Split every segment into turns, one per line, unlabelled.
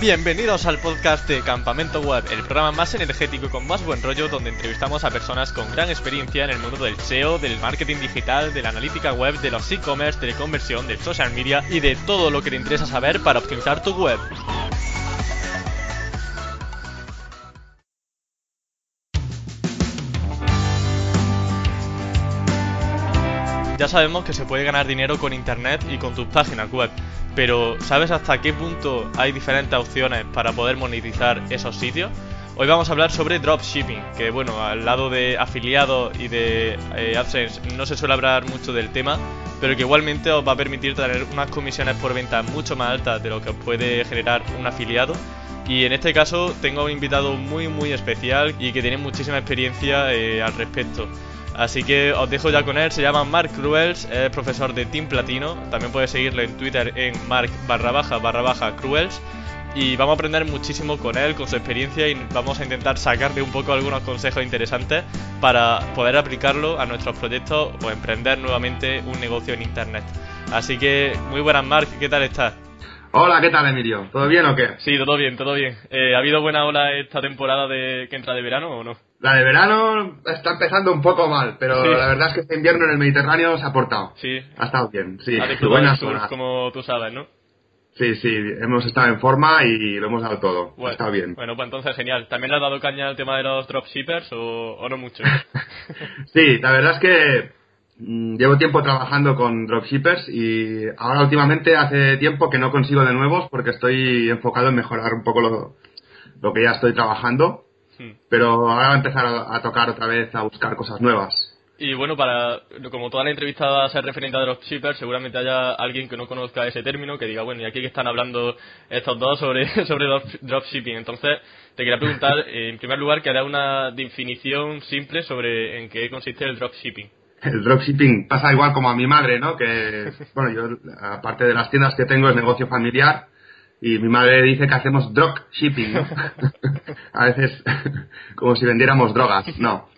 Bienvenidos al podcast de Campamento Web, el programa más energético y con más buen rollo donde entrevistamos a personas con gran experiencia en el mundo del SEO, del marketing digital, de la analítica web, de los e-commerce, de la conversión, del social media y de todo lo que te interesa saber para optimizar tu web. Sabemos que se puede ganar dinero con internet y con tus páginas web, pero ¿sabes hasta qué punto hay diferentes opciones para poder monetizar esos sitios? Hoy vamos a hablar sobre dropshipping, que bueno, al lado de afiliados y de eh, AdSense no se suele hablar mucho del tema, pero que igualmente os va a permitir tener unas comisiones por venta mucho más altas de lo que puede generar un afiliado. Y en este caso tengo un invitado muy muy especial y que tiene muchísima experiencia eh, al respecto. Así que os dejo ya con él, se llama Mark Cruels, es profesor de Team Platino, también puedes seguirle en Twitter en mark barra baja barra baja Cruels y vamos a aprender muchísimo con él, con su experiencia y vamos a intentar sacarle un poco algunos consejos interesantes para poder aplicarlo a nuestros proyectos o emprender nuevamente un negocio en Internet. Así que muy buenas Mark, ¿qué tal estás?
Hola, ¿qué tal Emilio? ¿Todo bien o qué?
Sí, todo bien, todo bien. Eh, ¿Ha habido buena ola esta temporada de que entra de verano o no?
La de verano está empezando un poco mal, pero la verdad es que este invierno en el Mediterráneo se ha portado.
Sí.
Ha estado bien, sí.
Ha buenas horas. como tú sabes, ¿no?
Sí, sí, hemos estado en forma y lo hemos dado todo.
Bueno,
ha estado bien.
Bueno, pues entonces genial. ¿También le has dado caña al tema de los dropshippers o, o no mucho?
sí, la verdad es que llevo tiempo trabajando con dropshippers y ahora últimamente hace tiempo que no consigo de nuevos porque estoy enfocado en mejorar un poco lo, lo que ya estoy trabajando Hmm. Pero ahora va a empezar a, tocar otra vez, a buscar cosas nuevas.
Y bueno, para como toda la entrevista va a ser referente a dropshippers, seguramente haya alguien que no conozca ese término, que diga, bueno, y aquí que están hablando estos dos sobre, sobre dropshipping. Entonces, te quería preguntar, en primer lugar, que hará una definición simple sobre en qué consiste el dropshipping.
El dropshipping pasa igual como a mi madre, ¿no? Que, bueno, yo, aparte de las tiendas que tengo, es negocio familiar y mi madre dice que hacemos drop shipping, ¿no? a veces como si vendiéramos drogas, no.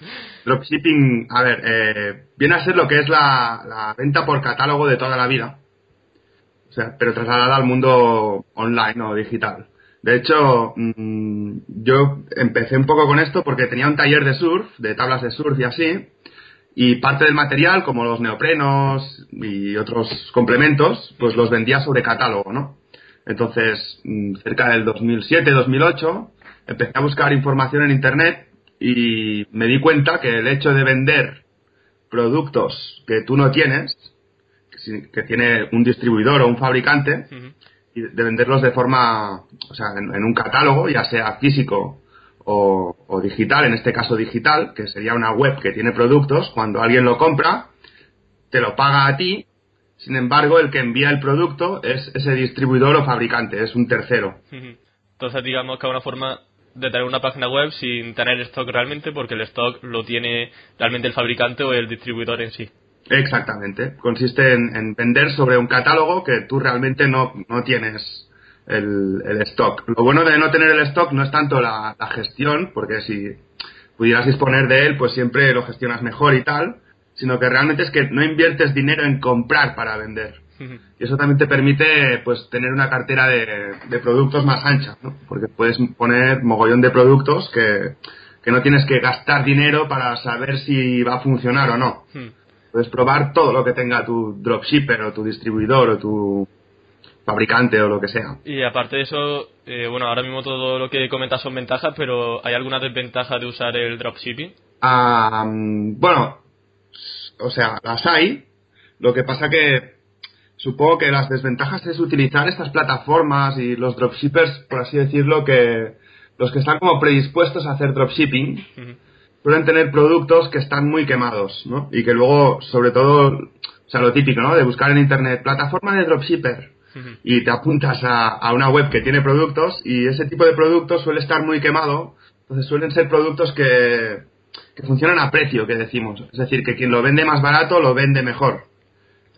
Drop shipping, a ver, eh, viene a ser lo que es la, la, venta por catálogo de toda la vida, o sea, pero trasladada al mundo online o digital. De hecho, mm, yo empecé un poco con esto porque tenía un taller de surf, de tablas de surf y así, y parte del material, como los neoprenos y otros complementos, pues los vendía sobre catálogo, ¿no? Entonces, mm, cerca del 2007-2008, empecé a buscar información en Internet y me di cuenta que el hecho de vender productos que tú no tienes, que tiene un distribuidor o un fabricante, y de venderlos de forma, o sea, en, un catálogo, ya sea físico o, o, digital, en este caso digital, que sería una web que tiene productos, cuando alguien lo compra, te lo paga a ti sin embargo, el que envía el producto es ese distribuidor o fabricante, es un tercero.
Entonces, digamos que es una forma de tener una página web sin tener stock realmente, porque el stock lo tiene realmente el fabricante o el distribuidor en sí.
Exactamente. Consiste en, vender sobre un catálogo que tú realmente no, no tienes el, stock. Lo bueno de no tener el stock no es tanto la, la gestión, porque si pudieras disponer de él, pues siempre lo gestionas mejor y tal, sino que realmente es que no inviertes dinero en comprar para vender. Y eso también te permite pues tener una cartera de, de productos más ancha, ¿no? porque puedes poner mogollón de productos que, que, no tienes que gastar dinero para saber si va a funcionar o no. Puedes probar todo lo que tenga tu dropshipper o tu distribuidor o tu fabricante o lo que sea.
Y aparte de eso, eh, bueno, ahora mismo todo lo que comentas son ventajas, pero ¿hay alguna desventaja de usar el dropshipping?
Ah, mm, bueno, o sea, las hay. Lo que pasa que supongo que las desventajas es utilizar estas plataformas y los dropshippers, por así decirlo, que los que están como predispuestos a hacer dropshipping suelen tener productos que están muy quemados, ¿no? Y que luego, sobre todo, o sea, lo típico, ¿no? De buscar en internet plataforma de dropshipper y te apuntas a, a una web que tiene productos y ese tipo de productos suele estar muy quemado, entonces suelen ser productos que que funcionan a precio, que decimos. Es decir, que quien lo vende más barato lo vende mejor.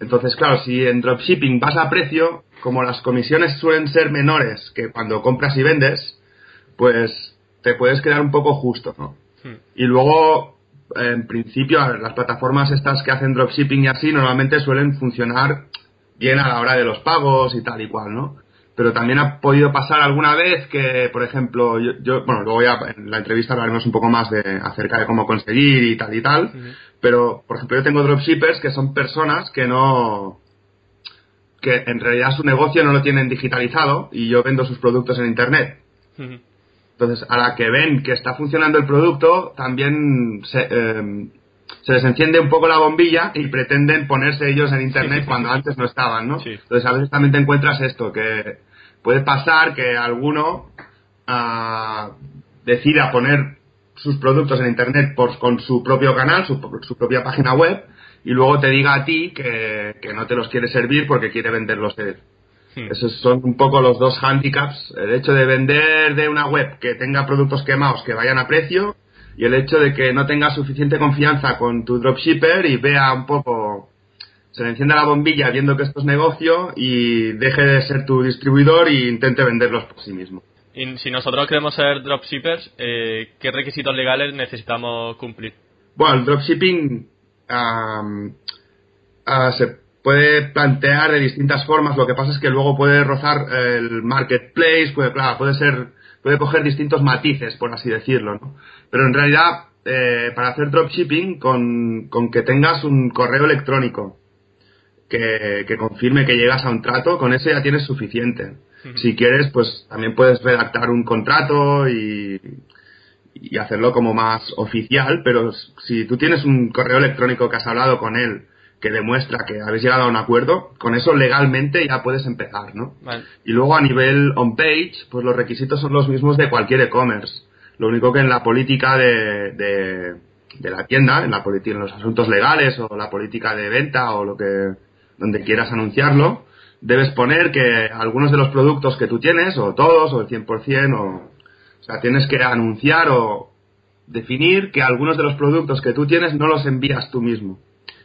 Entonces, claro, si en dropshipping vas a precio, como las comisiones suelen ser menores que cuando compras y vendes, pues te puedes quedar un poco justo, ¿no? Hmm. Y luego, en principio, las plataformas estas que hacen dropshipping y así, normalmente suelen funcionar bien a la hora de los pagos y tal y cual, ¿no? pero también ha podido pasar alguna vez que, por ejemplo, yo, bueno, luego ya en la entrevista hablaremos un poco más de acerca de cómo conseguir y tal y tal, pero, por ejemplo, yo tengo dropshippers que son personas que no, que en realidad su negocio no lo tienen digitalizado y yo vendo sus productos en internet. Entonces, a la que ven que está funcionando el producto, también se, em, se les enciende un poco la bombilla y pretenden ponerse ellos en internet cuando antes no estaban, ¿no? Entonces, a veces también te encuentras esto, que puede pasar que alguno ah, decida poner sus productos en internet por, con su propio canal, su, su propia página web, y luego te diga a ti que, no te los quiere servir porque quiere venderlos él. Hmm. Esos son un poco los dos handicaps. El hecho de vender de una web que tenga productos quemados que vayan a precio y el hecho de que no tenga suficiente confianza con tu dropshipper y vea un poco, se le encienda la bombilla viendo que esto es negocio y deje de ser tu distribuidor e intente venderlos por sí mismo.
Y si nosotros queremos ser dropshippers, eh, ¿qué requisitos legales necesitamos cumplir?
Bueno, el dropshipping se puede plantear de distintas formas. Lo que pasa es que luego puede rozar el marketplace, puede, claro, puede ser, puede coger distintos matices, por así decirlo, ¿no? Pero en realidad, eh, para hacer dropshipping, con, con que tengas un correo electrónico que, que, confirme que llegas a un trato, con eso ya tienes suficiente. Si quieres, pues también puedes redactar un contrato y, y hacerlo como más oficial, pero si tú tienes un correo electrónico que has hablado con él que demuestra que habéis llegado a un acuerdo, con eso legalmente ya puedes empezar, ¿no? Y luego a nivel on-page, pues los requisitos son los mismos de cualquier e-commerce. Lo único que en la política de, de, la tienda, en, la en los asuntos legales o la política de venta o lo que donde quieras anunciarlo, debes poner que algunos de los productos que tú tienes, o todos, o el 100%, o o sea, tienes que anunciar o definir que algunos de los productos que tú tienes no los envías tú mismo,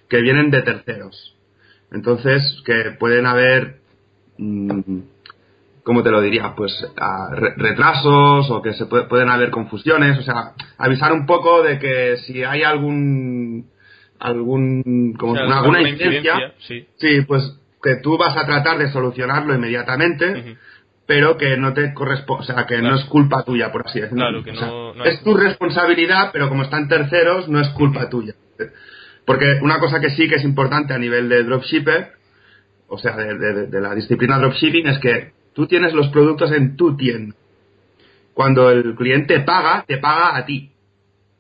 que vienen de terceros. Entonces, que pueden haber, mm, ¿cómo te lo diría? Pues retrasos o que se pueden haber confusiones, o sea, avisar un poco de que si hay algún algún como alguna incidencia, sí. pues que tú vas a tratar de solucionarlo inmediatamente pero que no te corresponde, o sea, que no es culpa tuya, por así decirlo.
Claro, que no,
es tu responsabilidad, pero como están terceros, no es culpa tuya. Porque una cosa que sí que es importante a nivel de dropshipper, o sea, de, la disciplina dropshipping, es que tú tienes los productos en tu tienda. Cuando el cliente paga, te paga a ti.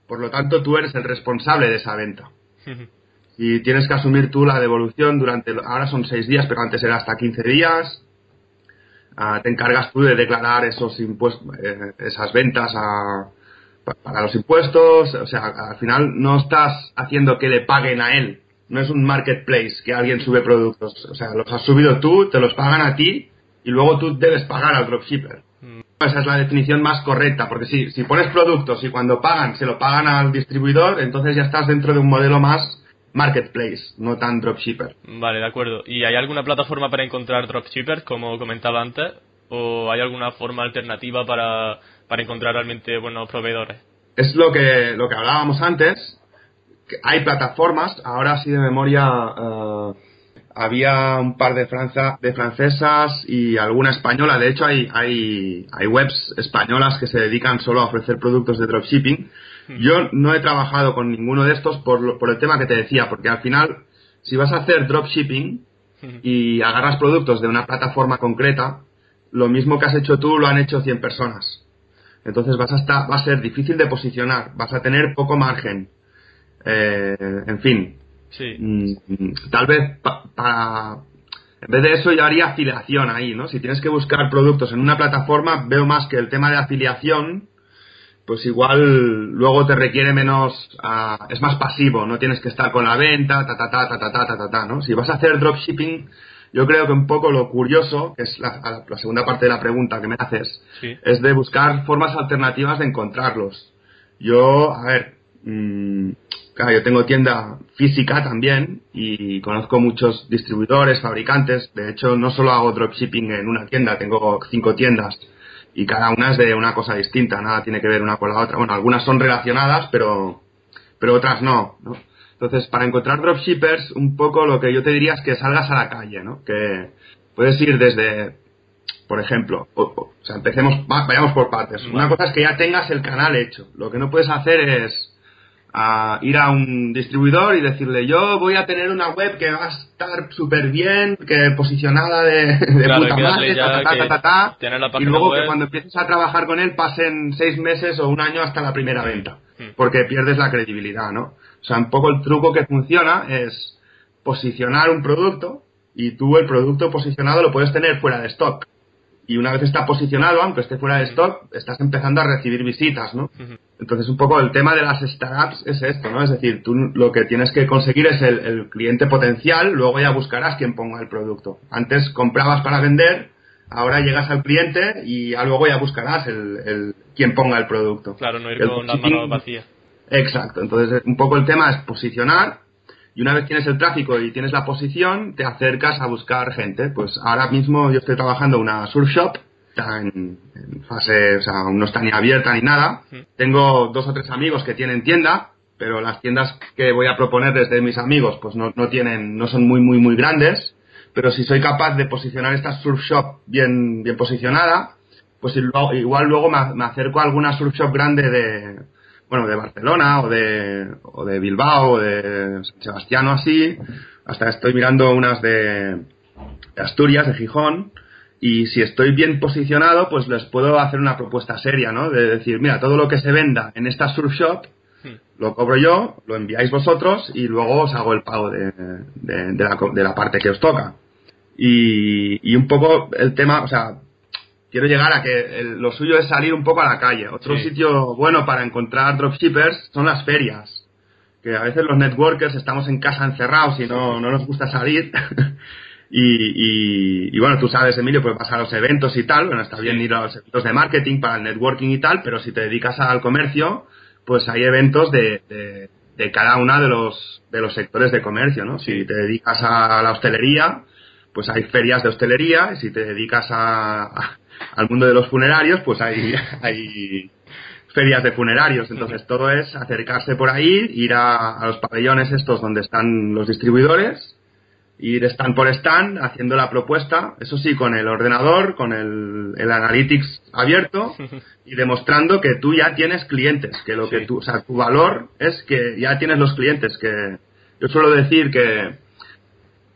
Por lo tanto, tú eres el responsable de esa venta. y tienes que asumir tú la devolución durante, ahora son seis días, pero antes era hasta 15 días Ah, te encargas tú de declarar esos impuestos, eh, esas ventas a, para los impuestos, o sea, al final no estás haciendo que le paguen a él, no es un marketplace que alguien sube productos, o sea, los has subido tú, te los pagan a ti y luego tú debes pagar al dropshipper. Mm. Esa es la definición más correcta, porque si, si pones productos y cuando pagan se lo pagan al distribuidor, entonces ya estás dentro de un modelo más marketplace, no tan dropshipper.
Vale, de acuerdo. ¿Y hay alguna plataforma para encontrar dropshippers, como comentaba antes? ¿O hay alguna forma alternativa para, para encontrar realmente buenos proveedores?
Es lo que, lo que hablábamos antes. Que hay plataformas, ahora sí de memoria eh, había un par de, Franza, de francesas y alguna española. De hecho, hay, hay, hay webs españolas que se dedican solo a ofrecer productos de dropshipping yo no he trabajado con ninguno de estos por, por el tema que te decía, porque al final, si vas a hacer dropshipping y agarras productos de una plataforma concreta, lo mismo que has hecho tú lo han hecho 100 personas. Entonces vas a estar, va a ser difícil de posicionar, vas a tener poco margen. Eh, en fin.
Sí.
Mm, tal vez para. En vez de eso, yo haría afiliación ahí, ¿no? Si tienes que buscar productos en una plataforma, veo más que el tema de afiliación pues igual luego te requiere menos, uh, es más pasivo, no tienes que estar con la venta, ta ta ta ta ta ta ta ta, ¿no? Si vas a hacer dropshipping, yo creo que un poco lo curioso, que es la, la segunda parte de la pregunta que me haces, es de buscar formas alternativas de encontrarlos. Yo, a ver, mmm, claro, yo tengo tienda física también y conozco muchos distribuidores, fabricantes, de hecho no solo hago dropshipping en una tienda, tengo cinco tiendas y cada una es de una cosa distinta, nada tiene que ver una con la otra. Bueno, algunas son relacionadas, pero, pero otras no, ¿no? Entonces, para encontrar dropshippers, un poco lo que yo te diría es que salgas a la calle, ¿no? Que puedes ir desde por ejemplo, o, sea, empecemos, vayamos por partes. Una cosa es que ya tengas el canal hecho. Lo que no puedes hacer es ir a un distribuidor y decirle yo voy a tener una web que va a estar súper bien, que posicionada de, puta madre, ta, ta, ta, ta, y luego que cuando empieces a trabajar con él pasen seis meses o un año hasta la primera venta, hmm. porque pierdes la credibilidad, ¿no? O sea, un poco el truco que funciona es posicionar un producto y tú el producto posicionado lo puedes tener fuera de stock y una vez está posicionado, aunque esté fuera de stock, estás empezando a recibir visitas, ¿no? Entonces, un poco el tema de las startups es esto, ¿no? Es decir, tú lo que tienes que conseguir es el, cliente potencial, luego ya buscarás quien ponga el producto. Antes comprabas para vender, ahora llegas al cliente y luego ya buscarás el, el quien ponga el producto.
Claro, no ir con las manos vacías.
Exacto, entonces un poco el tema es posicionar y una vez tienes el tráfico y tienes la posición, te acercas a buscar gente. Pues ahora mismo yo estoy trabajando una surf shop, está en, fase, o sea, no está ni abierta ni nada. Tengo dos o tres amigos que tienen tienda, pero las tiendas que voy a proponer desde mis amigos, pues no, no tienen, no son muy, muy, muy grandes. Pero si soy capaz de posicionar esta surf shop bien, bien posicionada, pues igual luego me, me acerco a alguna surf shop grande de, bueno, de Barcelona o de, o de Bilbao o de San Sebastián o así. Hasta estoy mirando unas de, Asturias, de Gijón. Y si estoy bien posicionado, pues les puedo hacer una propuesta seria, ¿no? De decir, mira, todo lo que se venda en esta surf shop, hmm. lo cobro yo, lo enviáis vosotros y luego os hago el pago de, de, la, de la parte que os toca. Y, y un poco el tema, o sea, quiero llegar a que lo suyo es salir un poco a la calle. Otro sitio bueno para encontrar dropshippers son las ferias. Que a veces los networkers estamos en casa encerrados y no, no nos gusta salir. y, y, bueno, tú sabes, Emilio, puede pasar a los eventos y tal. Bueno, está bien ir a los eventos de marketing para el networking y tal, pero si te dedicas al comercio, pues hay eventos de, de, de cada uno de los, de los sectores de comercio, ¿no? Si te dedicas a la hostelería, pues hay ferias de hostelería, y si te dedicas a, al mundo de los funerarios, pues hay, hay ferias de funerarios. Entonces todo es acercarse por ahí, ir a, los pabellones estos donde están los distribuidores, ir stand por stand haciendo la propuesta, eso sí, con el ordenador, con el, el analytics abierto y demostrando que tú ya tienes clientes, que lo que tú, o sea, tu valor es que ya tienes los clientes, que yo suelo decir que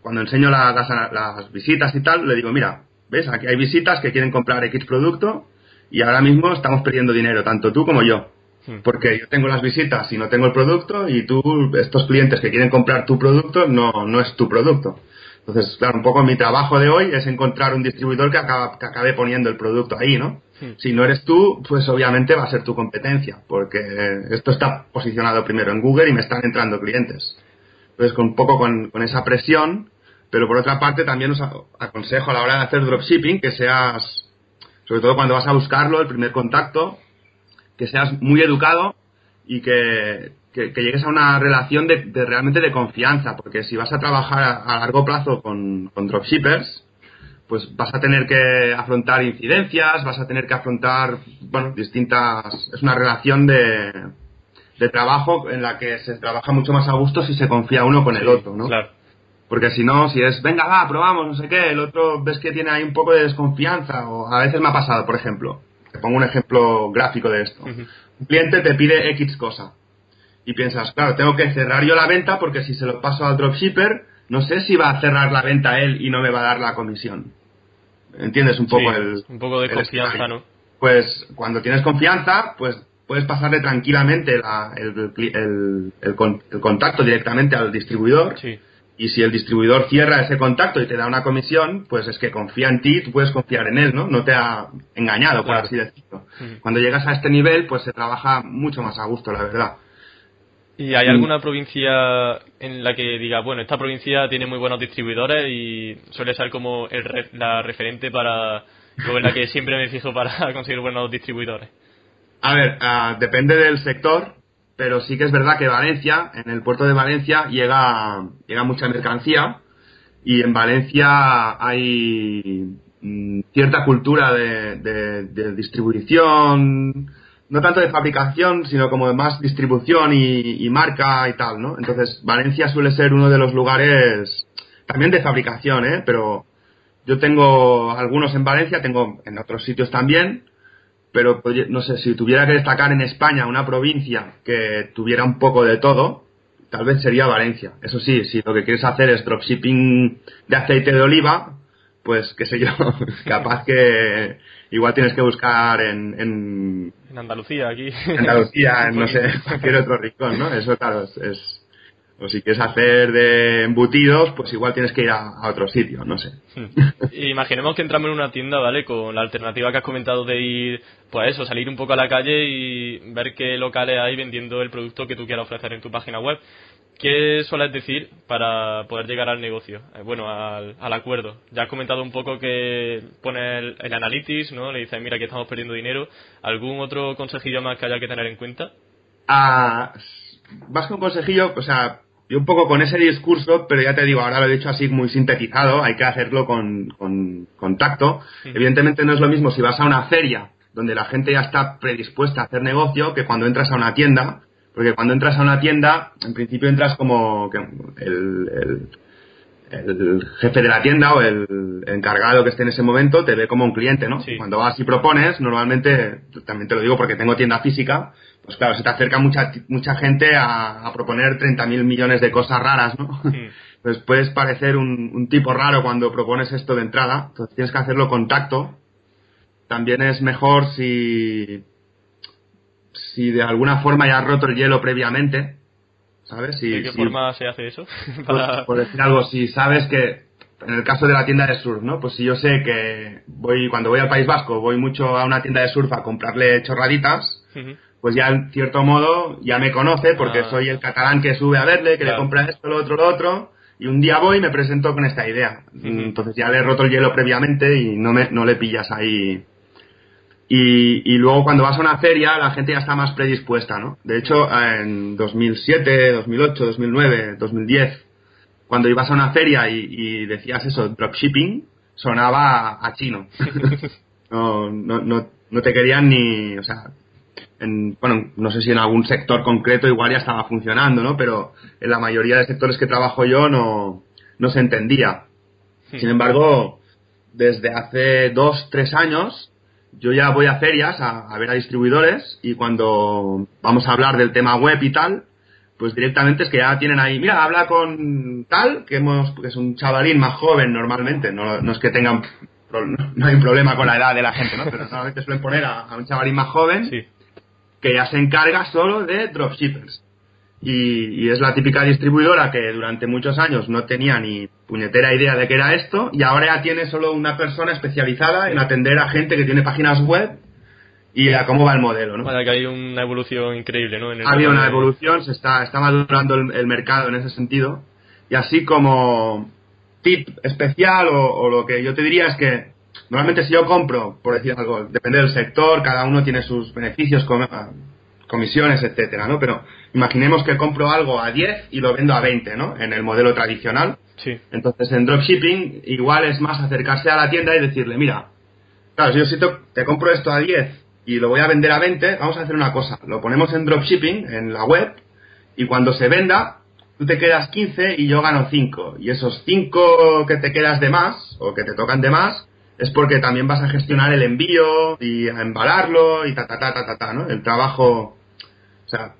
cuando enseño las, las visitas y tal, le digo, mira, ¿Ves? Aquí hay visitas que quieren comprar X producto y ahora mismo estamos perdiendo dinero, tanto tú como yo. Hmm. Porque yo tengo las visitas y no tengo el producto y tú, estos clientes que quieren comprar tu producto, no, no es tu producto. Entonces, claro, un poco mi trabajo de hoy es encontrar un distribuidor que, que acabe poniendo el producto ahí, ¿no? Hmm. Si no eres tú, pues obviamente va a ser tu competencia, porque esto está posicionado primero en Google y me están entrando clientes. Entonces, con un poco con, con esa presión, pero por otra parte también os aconsejo a la hora de hacer dropshipping que seas, sobre todo cuando vas a buscarlo, el primer contacto, que seas muy educado y que, llegues a una relación de, realmente de confianza, porque si vas a trabajar a, largo plazo con, dropshippers, pues vas a tener que afrontar incidencias, vas a tener que afrontar, bueno, distintas, es una relación de, de trabajo en la que se trabaja mucho más a gusto si se confía uno con el otro, ¿no?
Claro.
Porque si no, si es, venga, va, probamos, no sé qué, el otro ves que tiene ahí un poco de desconfianza, o a veces me ha pasado, por ejemplo, te pongo un ejemplo gráfico de esto. Un cliente te pide X cosa, y piensas, claro, tengo que cerrar yo la venta porque si se lo paso al dropshipper, no sé si va a cerrar la venta él y no me va a dar la comisión. ¿Entiendes un poco el...
Un poco de confianza, ¿no?
Pues cuando tienes confianza, pues puedes pasarle tranquilamente el, el, el, contacto directamente al distribuidor. Sí y si el distribuidor cierra ese contacto y te da una comisión, pues es que confía en ti, tú puedes confiar en él, ¿no? No te ha engañado, por así decirlo. Cuando llegas a este nivel, pues se trabaja mucho más a gusto, la verdad.
¿Y hay alguna provincia en la que diga, bueno, esta provincia tiene muy buenos distribuidores y suele ser como el la referente para, en la que siempre me fijo para conseguir buenos distribuidores?
A ver, ah, depende del sector pero sí que es verdad que Valencia, en el puerto de Valencia, llega, llega mucha mercancía y en Valencia hay mm, cierta cultura de, distribución, no tanto de fabricación, sino como de más distribución y, marca y tal, ¿no? Entonces, Valencia suele ser uno de los lugares, también de fabricación, ¿eh? Pero, yo tengo algunos en Valencia, tengo en otros sitios también, pero no sé, si tuviera que destacar en España una provincia que tuviera un poco de todo, tal vez sería Valencia. Eso sí, si lo que quieres hacer es dropshipping de aceite de oliva, pues qué sé yo, capaz que igual tienes que buscar en...
En, Andalucía, aquí.
En Andalucía, en no sé, cualquier otro rincón, ¿no? Eso, claro, es o si quieres hacer de embutidos, pues igual tienes que ir a, otro sitio, no sé.
Imaginemos que entramos en una tienda, ¿vale? Con la alternativa que has comentado de ir, pues eso, salir un poco a la calle y ver qué locales hay vendiendo el producto que tú quieras ofrecer en tu página web. ¿Qué sueles decir para poder llegar al negocio? Eh, bueno, al, acuerdo. Ya has comentado un poco que pone el, el, analytics, ¿no? Le dices, mira, que estamos perdiendo dinero. ¿Algún otro consejillo más que haya que tener en cuenta?
Ah, vas con un consejillo, o sea, un poco con ese discurso, pero ya te digo, ahora lo he dicho así muy sintetizado, hay que hacerlo con, con, tacto. Evidentemente no es lo mismo si vas a una feria donde la gente ya está predispuesta a hacer negocio que cuando entras a una tienda, porque cuando entras a una tienda, en principio entras como que el, el, jefe de la tienda o el encargado que esté en ese momento te ve como un cliente, ¿no? Cuando vas y propones, normalmente, también te lo digo porque tengo tienda física, pues claro, se te acerca mucha, mucha gente a, proponer 30.000 millones de cosas raras, ¿no? Pues puedes parecer un, tipo raro cuando propones esto de entrada, entonces tienes que hacerlo con tacto. También es mejor si, si de alguna forma ya has roto el hielo previamente, ¿sabes?
¿De qué forma se hace eso?
Pues, por decir algo, si sabes que en el caso de la tienda de surf, ¿no? Pues si yo sé que voy cuando voy al País Vasco voy mucho a una tienda de surf a comprarle chorraditas, pues ya en cierto modo ya me conoce porque ah. soy el catalán que sube a verle, que le compra esto, lo otro, lo otro. Y un día voy y me presento con esta idea. Entonces ya le he roto el hielo previamente y no, me, no le pillas ahí. Y, y, luego cuando vas a una feria la gente ya está más predispuesta, ¿no? De hecho, en 2007, 2008, 2009, 2010, cuando ibas a una feria y, decías eso, dropshipping, sonaba a chino. no, no, no, no te querían ni, o sea, bueno, no sé si en algún sector concreto igual ya estaba funcionando, ¿no? Pero en la mayoría de sectores que trabajo yo no, no se entendía. Sin embargo, desde hace dos, tres años, yo ya voy a ferias a, ver a distribuidores y cuando vamos a hablar del tema web y tal, pues directamente es que ya tienen ahí, mira, habla con tal, que hemos, que es un chavalín más joven normalmente, no, no es que tengan, no, hay un problema con la edad de la gente, ¿no? Pero normalmente suelen poner a, a un chavalín más joven sí que ya se encarga solo de dropshippers. Y, es la típica distribuidora que durante muchos años no tenía ni puñetera idea de qué era esto y ahora ya tiene solo una persona especializada en atender a gente que tiene páginas web y a cómo va el modelo, ¿no?
que hay una evolución increíble, ¿no?
ha habido una evolución, se está, está madurando el, mercado en ese sentido y así como tip especial o lo que yo te diría es que Normalmente si yo compro, por decir algo, depende del sector, cada uno tiene sus beneficios, comisiones, etcétera, ¿no? Pero imaginemos que compro algo a 10 y lo vendo a 20, ¿no? En el modelo tradicional.
Sí.
Entonces en dropshipping igual es más acercarse a la tienda y decirle, mira, claro, si yo si te, compro esto a 10 y lo voy a vender a 20, vamos a hacer una cosa, lo ponemos en dropshipping, en la web, y cuando se venda, tú te quedas 15 y yo gano 5. Y esos 5 que te quedas de más, o que te tocan de más, es porque también vas a gestionar el envío y a embalarlo y ta, ta, ta, ta, ta, ¿no? El trabajo, o sea,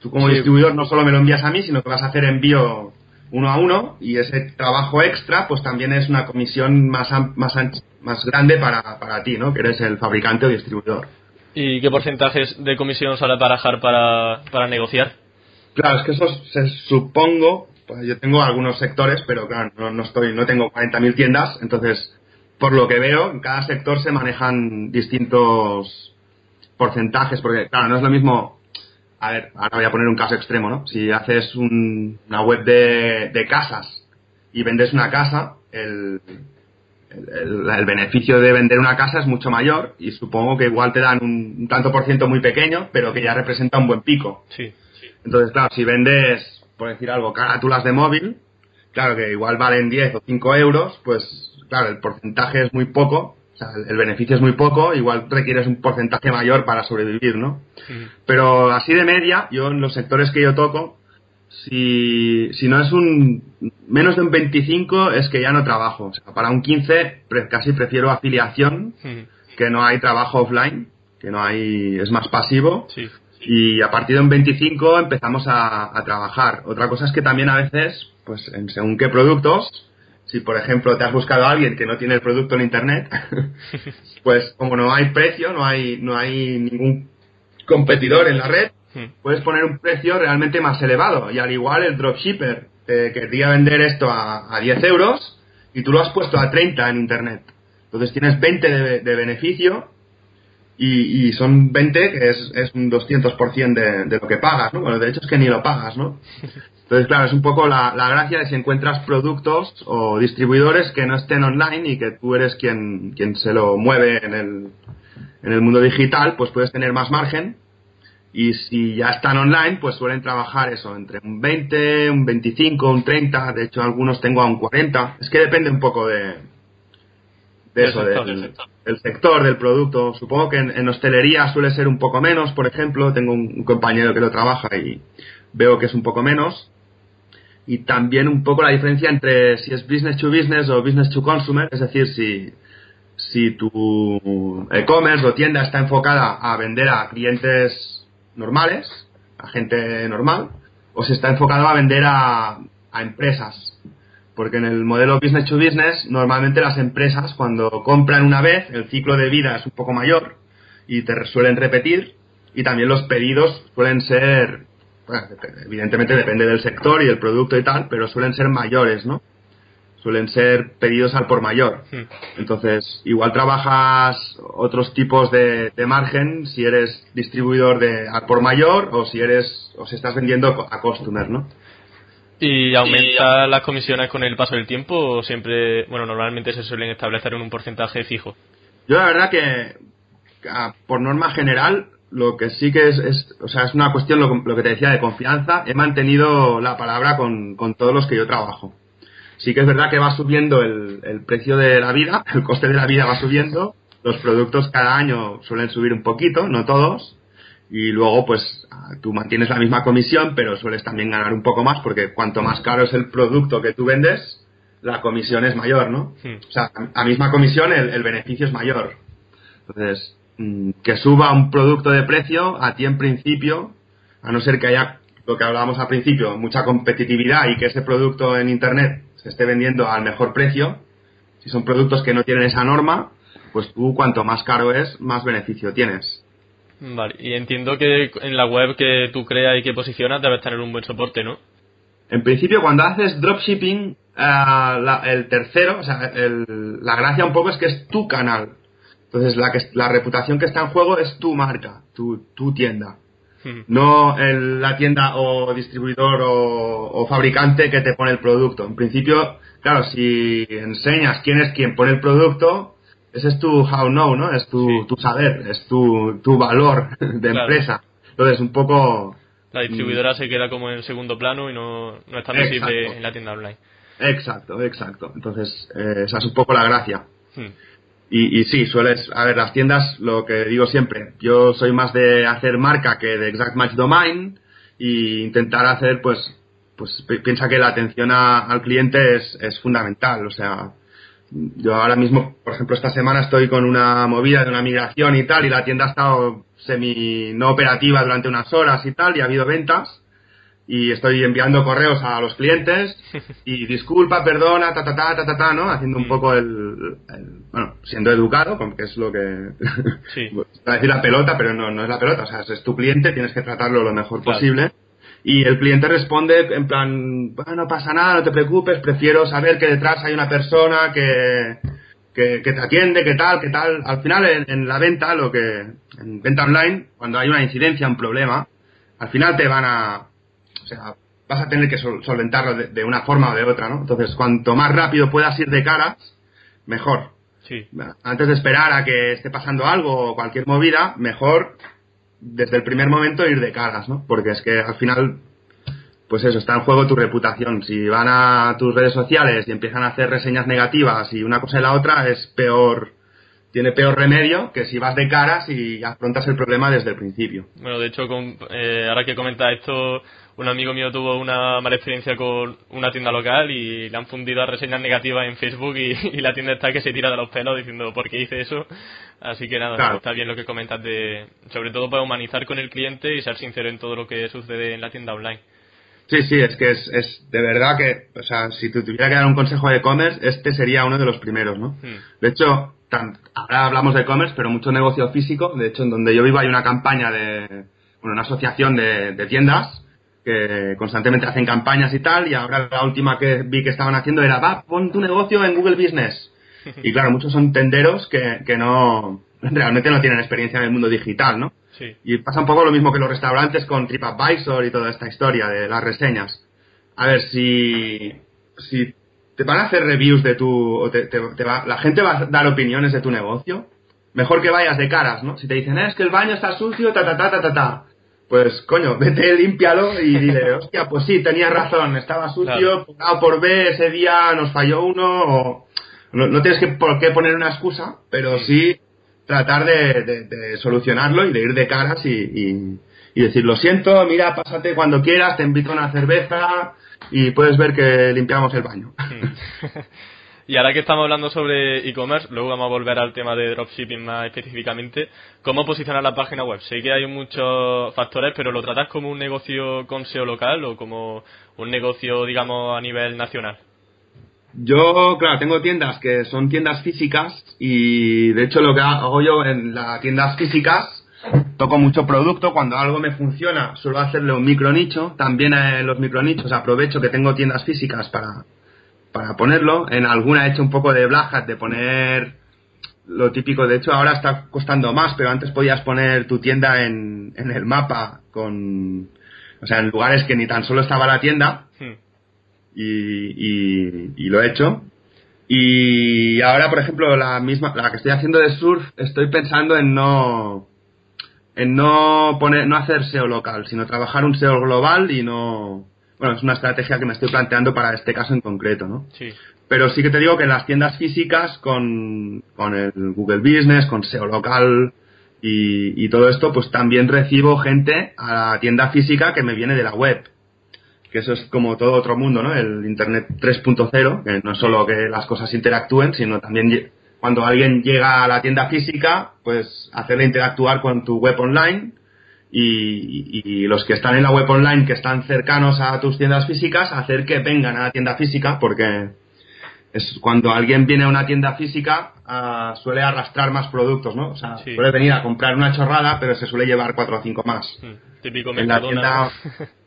tú como distribuidor no solo me lo envías a mí, sino que vas a hacer envío uno a uno y ese trabajo extra pues también es una comisión más, más, más grande para, para ti, ¿no? Que eres el fabricante o distribuidor.
¿Y qué porcentajes de comisión suele barajar para, para negociar?
Claro, es que eso se supongo, pues yo tengo algunos sectores, pero claro, no, no estoy, no tengo 40.000 tiendas, entonces por lo que veo, en cada sector se manejan distintos porcentajes, porque claro, no es lo mismo, a ver, ahora voy a poner un caso extremo, ¿no? Si haces una web de, casas y vendes una casa, el, el, beneficio de vender una casa es mucho mayor y supongo que igual te dan un, tanto por ciento muy pequeño, pero que ya representa un buen pico.
Sí.
Entonces, claro, si vendes, por decir algo, carátulas de móvil, claro que igual valen 10 o 5 euros, pues claro, el porcentaje es muy poco, o sea, el, beneficio es muy poco, igual requieres un porcentaje mayor para sobrevivir, ¿no? Pero así de media, yo en los sectores que yo toco, si, si no es un menos de un 25 es que ya no trabajo. O sea, para un 15 casi prefiero afiliación, que no hay trabajo offline, que no hay es más pasivo. Y a partir de un 25 empezamos a, a, trabajar. Otra cosa es que también a veces, pues en según qué productos, si por ejemplo te has buscado a alguien que no tiene el producto en internet, pues como no hay precio, no hay, no hay ningún competidor en la red, puedes poner un precio realmente más elevado. Y al igual el dropshipper te querría vender esto a, a 10 euros y tú lo has puesto a 30 en internet. Entonces tienes 20 de, de beneficio y, y, son 20 que es, es un 200% de, de lo que pagas, ¿no? Bueno, de hecho es que ni lo pagas, ¿no? Entonces, claro, es un poco la, la, gracia de si encuentras productos o distribuidores que no estén online y que tú eres quien, quien se lo mueve en el, en el mundo digital, pues puedes tener más margen y si ya están online, pues suelen trabajar eso, entre un 20, un 25, un 30, de hecho algunos tengo a un 40. Es que depende un poco de, de eso, sector, del, sector. del, sector, del producto. Supongo que en, en, hostelería suele ser un poco menos, por ejemplo, tengo un, compañero que lo trabaja y veo que es un poco menos. Y también un poco la diferencia entre si es business to business o business to consumer, es decir, si, si tu e-commerce o tienda está enfocada a vender a clientes normales, a gente normal, o se está enfocado a vender a, a empresas. Porque en el modelo business to business, normalmente las empresas cuando compran una vez, el ciclo de vida es un poco mayor y te suelen repetir y también los pedidos suelen ser, bueno, evidentemente depende del sector y del producto y tal, pero suelen ser mayores, ¿no? suelen ser pedidos al por mayor. Hmm. Entonces, igual trabajas otros tipos de, de, margen si eres distribuidor de al por mayor o si eres o si estás vendiendo a customer, ¿no?
¿Y aumenta las comisiones con el paso del tiempo o siempre, bueno, normalmente se suelen establecer en un porcentaje fijo?
Yo la verdad que, por norma general lo que sí que es, es o sea, es una cuestión, lo, lo, que te decía, de confianza. He mantenido la palabra con, con todos los que yo trabajo. Sí que es verdad que va subiendo el, el precio de la vida, el coste de la vida va subiendo, los productos cada año suelen subir un poquito, no todos, y luego pues tú mantienes la misma comisión, pero sueles también ganar un poco más porque cuanto más caro es el producto que tú vendes, la comisión es mayor, ¿no? O sea, a misma comisión el, el beneficio es mayor. Entonces, que suba un producto de precio, a ti en principio, a no ser que haya lo que hablábamos al principio, mucha competitividad y que ese producto en Internet se esté vendiendo al mejor precio, si son productos que no tienen esa norma, pues tú cuanto más caro es, más beneficio tienes.
Vale, y entiendo que en la web que tú creas y que posicionas debes tener un buen soporte, ¿no?
En principio, cuando haces dropshipping, la, el tercero, o sea, el, la gracia un poco es que es tu canal. Entonces, la, que, la reputación que está en juego es tu marca, tu, tu tienda. No el, la tienda o distribuidor o, o, fabricante que te pone el producto. En principio, claro, si enseñas quién es quien pone el producto, ese es tu how know, ¿no? Es tu, sí. tu saber, es tu, tu valor de claro. empresa. Entonces, un poco...
La distribuidora mm, se queda como en segundo plano y no, no está visible en la tienda online.
Exacto, exacto. Entonces, eh, esa es un poco la gracia.
Hmm.
Y, y, sí, sueles, a ver, las tiendas, lo que digo siempre, yo soy más de hacer marca que de exact match domain y intentar hacer, pues, pues piensa que la atención a, al cliente es, es fundamental, o sea, yo ahora mismo, por ejemplo, esta semana estoy con una movida de una migración y tal, y la tienda ha estado semi no operativa durante unas horas y tal, y ha habido ventas, y estoy enviando correos a los clientes y disculpa, perdona, ta ta ta ta ta, ta ¿no? Haciendo un poco el, el bueno, siendo educado, que es lo que
sí.
a decir la pelota, pero no, no es la pelota, o sea, es tu cliente, tienes que tratarlo lo mejor claro. posible. Y el cliente responde en plan, bueno, no pasa nada, no te preocupes, prefiero saber que detrás hay una persona que, que, que te atiende, que tal, que tal. Al final, en, en la venta, lo que, en venta online, cuando hay una incidencia, un problema, al final te van a, o sea, vas a tener que sol solventarlo de, de, una forma o de otra, ¿no? Entonces, cuanto más rápido puedas ir de cara, mejor.
Sí.
Antes de esperar a que esté pasando algo o cualquier movida, mejor desde el primer momento ir de caras, ¿no? Porque es que al final, pues eso, está en juego tu reputación. Si van a tus redes sociales y empiezan a hacer reseñas negativas y una cosa y la otra, es peor tiene peor remedio que si vas de caras y afrontas el problema desde el principio.
Bueno, de hecho, con, eh, ahora que comenta esto, un amigo mío tuvo una mala experiencia con una tienda local y le han fundido a reseñas negativas en Facebook y, la tienda está que se tira de los pelos diciendo ¿por qué hice eso? Así que nada, está bien lo que comentas de, sobre todo para humanizar con el cliente y ser sincero en todo lo que sucede en la tienda online.
Sí, sí, es que es, es de verdad que, o sea, si te tuviera que dar un consejo de e-commerce, este sería uno de los primeros, ¿no? Hmm. De hecho, ahora hablamos de e-commerce, pero mucho negocio físico. De hecho, en donde yo vivo hay una campaña de, bueno, una asociación de, tiendas que constantemente hacen campañas y tal. Y ahora la última que vi que estaban haciendo era, va, pon tu negocio en Google Business. Y claro, muchos son tenderos que, que no, realmente no tienen experiencia en el mundo digital, ¿no? Sí. Y pasa un poco lo mismo que los restaurantes con TripAdvisor y toda esta historia de las reseñas. A ver, si, si te van a hacer reviews de tu... O te, va, la gente va a dar opiniones de tu negocio. Mejor que vayas de caras, ¿no? Si te dicen, es que el baño está sucio, ta, ta, ta, ta, ta, ta. Pues, coño, vete, límpialo y dile, hostia, pues sí, tenías razón, estaba sucio, por A por B, ese día nos falló uno, o... No, tienes que, por qué poner una excusa, pero sí. tratar de, solucionarlo y de ir de caras y, y, y, decir, lo siento, mira, pásate cuando quieras, te invito a una cerveza, y puedes ver que limpiamos el baño.
y ahora que estamos hablando sobre e-commerce, luego vamos a volver al tema de dropshipping más específicamente. ¿Cómo posicionar la página web? Sé que hay muchos factores, pero ¿lo tratas como un negocio con SEO local o como un negocio, digamos, a nivel nacional?
Yo, claro, tengo tiendas que son tiendas físicas y de hecho lo que hago yo en las tiendas físicas toco mucho producto, cuando algo me funciona suelo hacerle un micro nicho, también en los micro nichos aprovecho que tengo tiendas físicas para, para ponerlo, en alguna he hecho un poco de Black Hat, de poner lo típico, de hecho ahora está costando más, pero antes podías poner tu tienda en, en el mapa con, o sea, en lugares que ni tan solo estaba la tienda hmm. y, y, y lo he hecho. Y ahora, por ejemplo, la misma, la que estoy haciendo de surf, estoy pensando en no, en no poner, no hacer SEO local, sino trabajar un SEO global y no, bueno, es una estrategia que me estoy planteando para este caso en concreto, ¿no? Sí. Pero sí que te digo que en las tiendas físicas con, con el Google Business, con SEO local y, y todo esto, pues también recibo gente a la tienda física que me viene de la web. Que eso es como todo otro mundo, ¿no? El Internet 3.0, que no es solo que las cosas interactúen, sino también cuando alguien llega a la tienda física, pues hacerle interactuar con tu web online y, los que están en la web online, que están cercanos a tus tiendas físicas, hacer que vengan a la tienda física, porque es cuando alguien viene a una tienda física ah, suele arrastrar más productos, ¿no? O sea, suele venir a comprar una chorrada, pero se suele llevar cuatro o cinco más.
Mm, típico
en la tienda,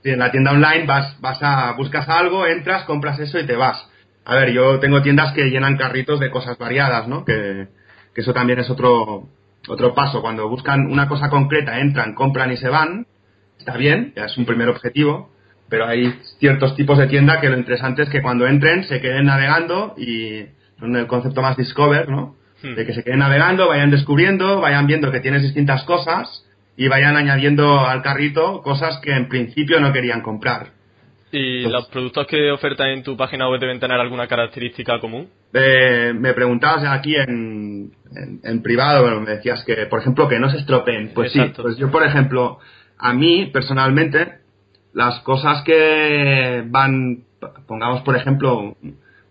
en la tienda online vas, vas a buscas algo, entras, compras eso y te vas a ver, yo tengo tiendas que llenan carritos de cosas variadas, ¿no? Que, eso también es otro, otro paso. Cuando buscan una cosa concreta, entran, compran y se van, está bien, ya es un primer objetivo, pero hay ciertos tipos de tienda que lo interesante es que cuando entren se queden navegando y son el concepto más discover, ¿no? Hmm. De que se queden navegando, vayan descubriendo, vayan viendo que tienes distintas cosas y vayan añadiendo al carrito cosas que en principio no querían comprar.
¿Y los productos que ofertan en tu página web deben tener alguna característica común?
Eh, me preguntabas aquí en, en, privado, bueno, me decías que, por ejemplo, que no se estropeen. Pues sí, pues yo, por ejemplo, a mí personalmente, las cosas que van, pongamos, por ejemplo,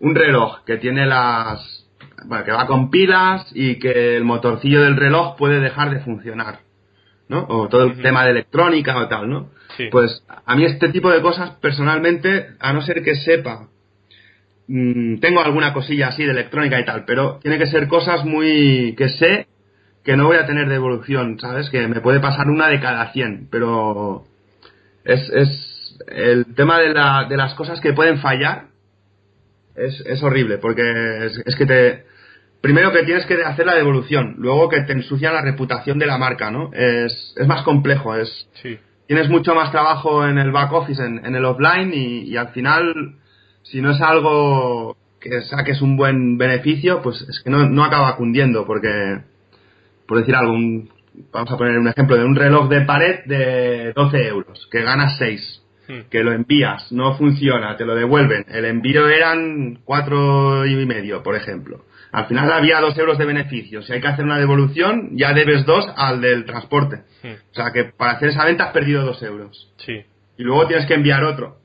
un reloj que tiene las, bueno, que va con pilas y que el motorcillo del reloj puede dejar de funcionar, ¿no? O todo el tema de electrónica o tal, ¿no? Pues a mí este tipo de cosas, personalmente, a no ser que sepa, mm, tengo alguna cosilla así de electrónica y tal, pero tiene que ser cosas muy que sé que no voy a tener devolución, ¿sabes? Que me puede pasar una de cada 100, pero es, es el tema de, la, de las cosas que pueden fallar es, es horrible, porque es, es que te, primero que tienes que hacer la devolución, luego que te ensucia la reputación de la marca, ¿no? Es, es más complejo, es, sí tienes mucho más trabajo en el back office, en, el offline y, al final, si no es algo que saques un buen beneficio, pues es que no, acaba cundiendo porque, por decir algo, vamos a poner un ejemplo de un reloj de pared de 12 euros, que ganas 6, hmm. que lo envías, no funciona, te lo devuelven, el envío eran cuatro y medio, por ejemplo. Al final había dos euros de beneficio. Si hay que hacer una devolución, ya debes dos al del transporte. O sea que para hacer esa venta has perdido dos euros.
Sí.
Y luego tienes que enviar otro.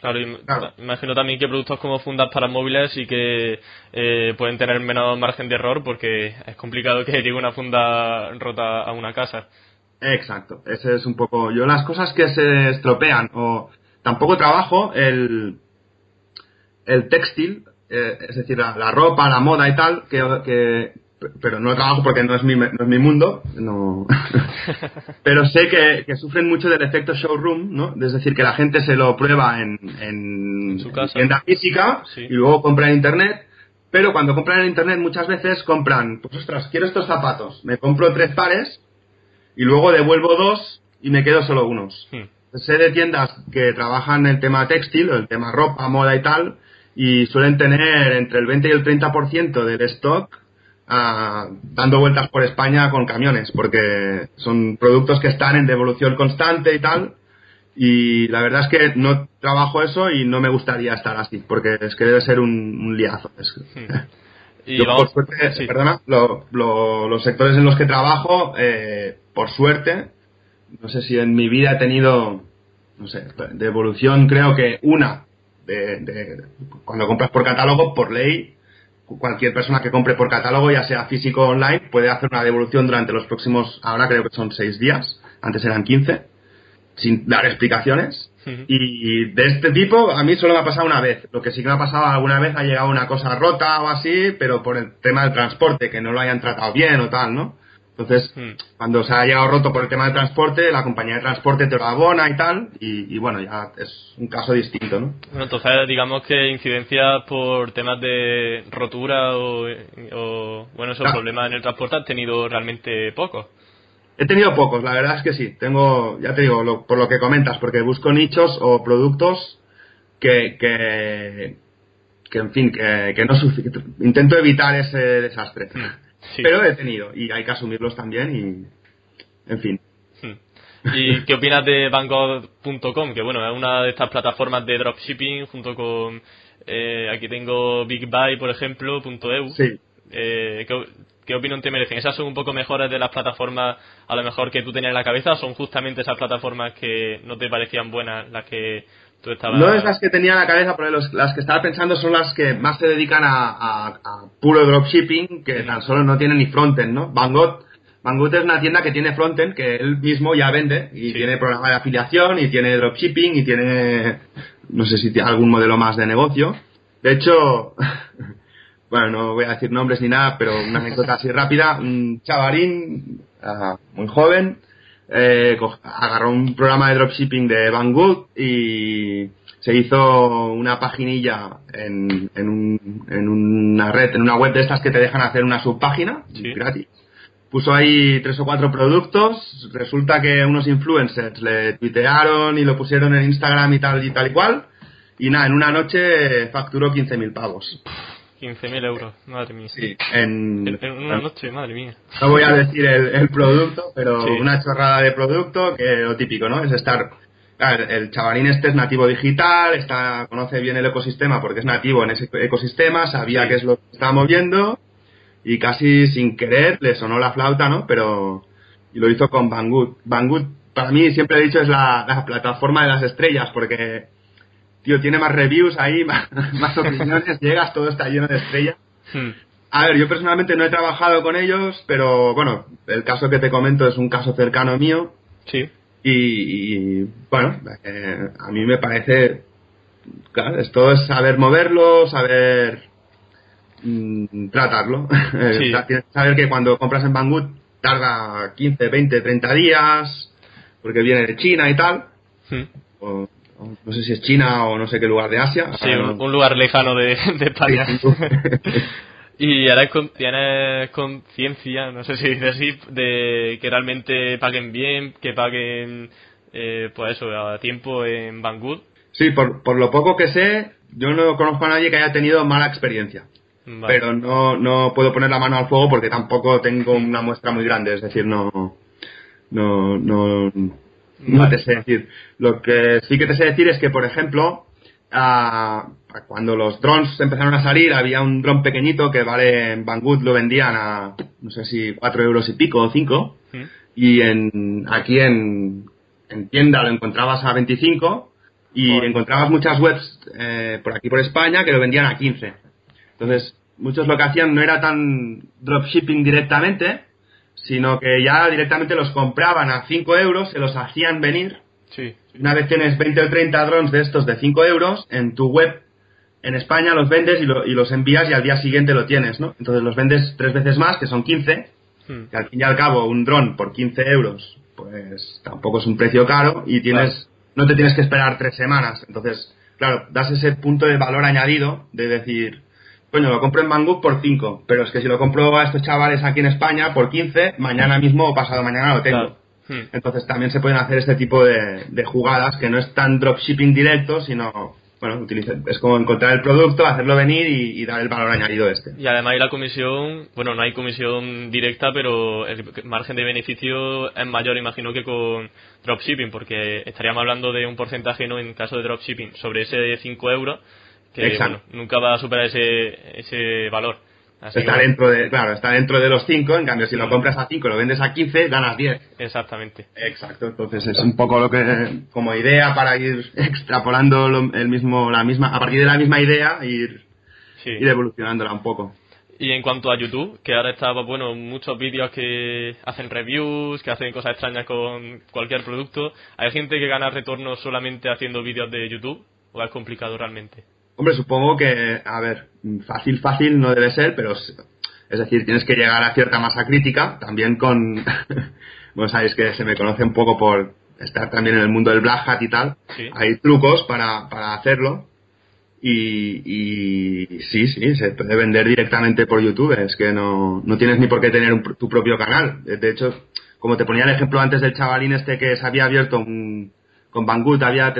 Claro,
Claro.
imagino también que productos como fundas para móviles y que eh, pueden tener menos margen de error porque es complicado que llegue una funda rota a una casa.
Exacto, ese es un poco. Yo las cosas que se estropean o tampoco trabajo el el textil, eh, es decir, la, la ropa, la moda y tal, que, que pero no trabajo porque no es mi no es mi mundo, no. pero sé que, que sufren mucho del efecto showroom, ¿no? Es decir, que la gente se lo prueba en, en,
En su casa.
tienda física
Sí.
y luego compra en internet. Pero cuando compran en internet muchas veces compran, pues ostras, quiero estos zapatos, me compro tres pares y luego devuelvo dos y me quedo solo unos.
Hmm.
Sé de tiendas que trabajan el tema textil, el tema ropa, moda y tal, y suelen tener entre el 20 y el 30% del stock ah, dando vueltas por España con camiones, porque son productos que están en devolución constante y tal. Y la verdad es que no trabajo eso y no me gustaría estar así, porque es que debe ser un, un liazo. Es-
Y
yo,
vamos,
por suerte,
sí.
perdona, lo- lo- los sectores en los que trabajo, eh, por suerte, no sé si en mi vida he tenido, no sé, de evolución creo que una, de, de- cuando compras por catálogo, por ley, cualquier persona que compre por catálogo, ya sea físico o online, puede hacer una devolución durante los próximos, ahora creo que son seis días, antes eran 15, sin dar explicaciones. Y de este tipo a mí solo me ha pasado una vez. Lo que sí que me ha pasado alguna vez ha llegado una cosa rota o así, pero por el tema del transporte, que no lo hayan tratado bien o tal, ¿no? Entonces,
Hmm.
cuando se ha llegado roto por el tema del transporte, la compañía de transporte te lo abona y tal, y, y bueno, ya es un caso distinto, ¿no?
Bueno, entonces digamos que incidencias por temas de rotura o, o, bueno, esos
Claro.
problemas en el transporte has tenido realmente pocos.
He tenido pocos, la verdad es que sí. Tengo, ya te digo, lo- por lo que comentas, porque busco nichos o productos que, que, que en fin, que, que no intento evitar ese desastre.
Sí.
Pero he tenido y hay que asumirlos también y, en fin.
Hmm. ¿Y qué opinas de Banggood.com? Que bueno, es una de estas plataformas de dropshipping junto con, eh, aquí tengo Big Buy, por ejemplo, .eu.
Sí.
Eh, ¿qué, qué opinión te merecen? ¿Esas son un poco mejores de las plataformas a lo mejor que tú tenías en la cabeza o son justamente esas plataformas que no te parecían buenas las que tú estabas...
No es las que tenía en la cabeza, pero los- las que estaba pensando son las que más se dedican a, a- a puro dropshipping, que tan solo no tienen ni frontend, ¿no? Banggood, Banggood es una tienda que tiene frontend, que él mismo ya vende, y
Sí.
tiene programa de afiliación, y tiene dropshipping, y tiene, no sé si tiene algún modelo más de negocio. De hecho, bueno, no voy a decir nombres ni nada, pero una anécdota así rápida, un chavarín, ah, muy joven, eh, agarró un programa de dropshipping de Banggood y se hizo una paginilla en, en, un- en una red, en una web de estas que te dejan hacer una subpágina
Sí.
gratis. Puso ahí tres o cuatro productos, resulta que unos influencers le tuitearon y lo pusieron en Instagram y tal y tal y cual, y nada, en una noche facturó 15.000 pavos.
15.000 euros, madre mía.
Sí, en,
En, en una noche, madre mía.
no voy a decir el, el producto, pero
Sí.
una chorrada de producto que lo típico, ¿no? Es estar. claro, el chavalín este es nativo digital, está, conoce bien el ecosistema porque es nativo en ese ecosistema, sabía
Sí.
qué es lo que estaba moviendo y casi sin querer le sonó la flauta, ¿no? Pero. Y lo hizo con Banggood. Banggood, para mí, siempre he dicho, es la, la plataforma de las estrellas porque. Tío, tiene más reviews ahí, más, más opiniones, llegas, todo está lleno de estrellas.
Hmm.
A ver, yo personalmente no he trabajado con ellos, pero bueno, el caso que te comento es un caso cercano mío
Sí.
y, y, bueno, eh, a mí me parece, claro, esto es saber moverlo, saber mm, tratarlo. Eh,
Sí.
Tienes que saber que cuando compras en Banggood tarda 15, 20, 30 días, porque viene de China y tal,
Hmm.
o, o no sé si es China o no sé qué lugar de Asia.
Sí, un, lugar lejano de, de España. Y ahora con- tienes conciencia, no sé si dice así, de que realmente paguen bien, que paguen, eh, pues eso, a tiempo en Banggood.
Sí, por, por lo poco que sé, yo no conozco a nadie que haya tenido mala experiencia.
Vale.
Pero no, no puedo poner la mano al fuego porque tampoco tengo una muestra muy grande. Es decir, no. No, no, no
Vale.
te sé decir. Lo que sí que te sé decir es que, por ejemplo, a, cuando los drones empezaron a salir, había un dron pequeñito que vale en Banggood lo vendían a, no sé si 4 euros y pico o 5.
¿Mm?
Y en, aquí en, en tienda lo encontrabas a 25 y encontrabas muchas webs eh, por aquí por España que lo vendían a 15. Entonces, muchos lo que hacían no era tan dropshipping directamente, sino que ya directamente los compraban a 5 euros, se los hacían venir.
Sí.
Una vez tienes 20 o 30 drones de estos de 5 euros, en tu web en España los vendes y, lo- y los envías y al día siguiente lo tienes, ¿no? Entonces los vendes tres veces más, que son 15,
Hmm.
que al fin y al cabo un dron por 15 euros, pues tampoco es un precio caro y tienes, no te tienes que esperar tres semanas. Entonces, claro, das ese punto de valor añadido de decir, coño, lo compro en Banggood por 5, pero es que si lo compro a estos chavales aquí en España por 15, mañana mismo o pasado mañana lo tengo.
Claro. Hmm.
Entonces también se pueden hacer este tipo de, de jugadas que no es tan dropshipping directo, sino, bueno, utiliza- es como encontrar el producto, hacerlo venir y, y dar el valor añadido este.
Y además hay la comisión, bueno, no hay comisión directa, pero el margen de beneficio es mayor, imagino, que con dropshipping, porque estaríamos hablando de un porcentaje, ¿no? En caso de dropshipping, sobre ese 5 euros, que bueno, nunca va a superar ese, ese valor. Así
Está
que,
dentro de, claro, está dentro de los 5, en cambio si lo compras a 5 y lo vendes a 15, ganas 10.
Exactamente.
Exacto, entonces es un poco lo que, como idea para ir extrapolando lo- el mismo, la misma, a partir de la misma idea, ir,
Sí.
ir evolucionándola un poco.
Y en cuanto a YouTube, que ahora está, bueno, muchos vídeos que hacen reviews, que hacen cosas extrañas con cualquier producto. ¿Hay gente que gana retorno solamente haciendo vídeos de YouTube? ¿O es complicado realmente?
Hombre, supongo que, a ver, fácil, fácil no debe ser, pero es decir, tienes que llegar a cierta masa crítica, también con, bueno, sabéis que se me conoce un poco por estar también en el mundo del Black Hat y tal,
Sí.
hay trucos para, para hacerlo y, y sí, sí, se puede vender directamente por YouTube, es que no, no tienes ni por qué tener un tu propio canal, de de hecho, como te ponía el ejemplo antes del chavalín este que se había abierto un, con Banggood, había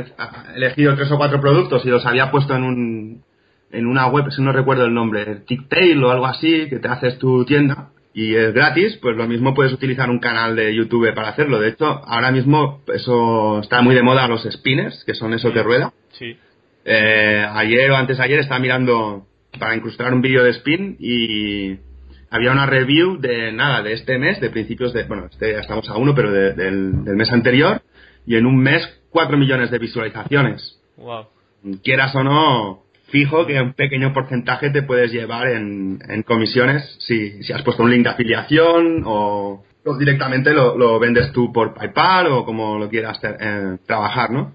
elegido tres o cuatro productos y los había puesto en un, en una web, si no recuerdo el nombre, Ticktail o algo así, que te haces tu tienda y es gratis, pues lo mismo puedes utilizar un canal de YouTube para hacerlo. De hecho, ahora mismo eso está muy de moda los spinners, que son eso que rueda.
Sí.
Eh, ayer o antes ayer estaba mirando para incrustar un vídeo de spin y había una review de nada, de este mes, de principios de, bueno, este ya estamos a uno, pero de- del, del mes anterior, y en un mes 4 millones de visualizaciones
Wow.
quieras o no, fijo que un pequeño porcentaje te puedes llevar en, en comisiones si, si has puesto un link de afiliación o, directamente lo, lo vendes tú por PayPal o como lo quieras eh, trabajar, ¿no?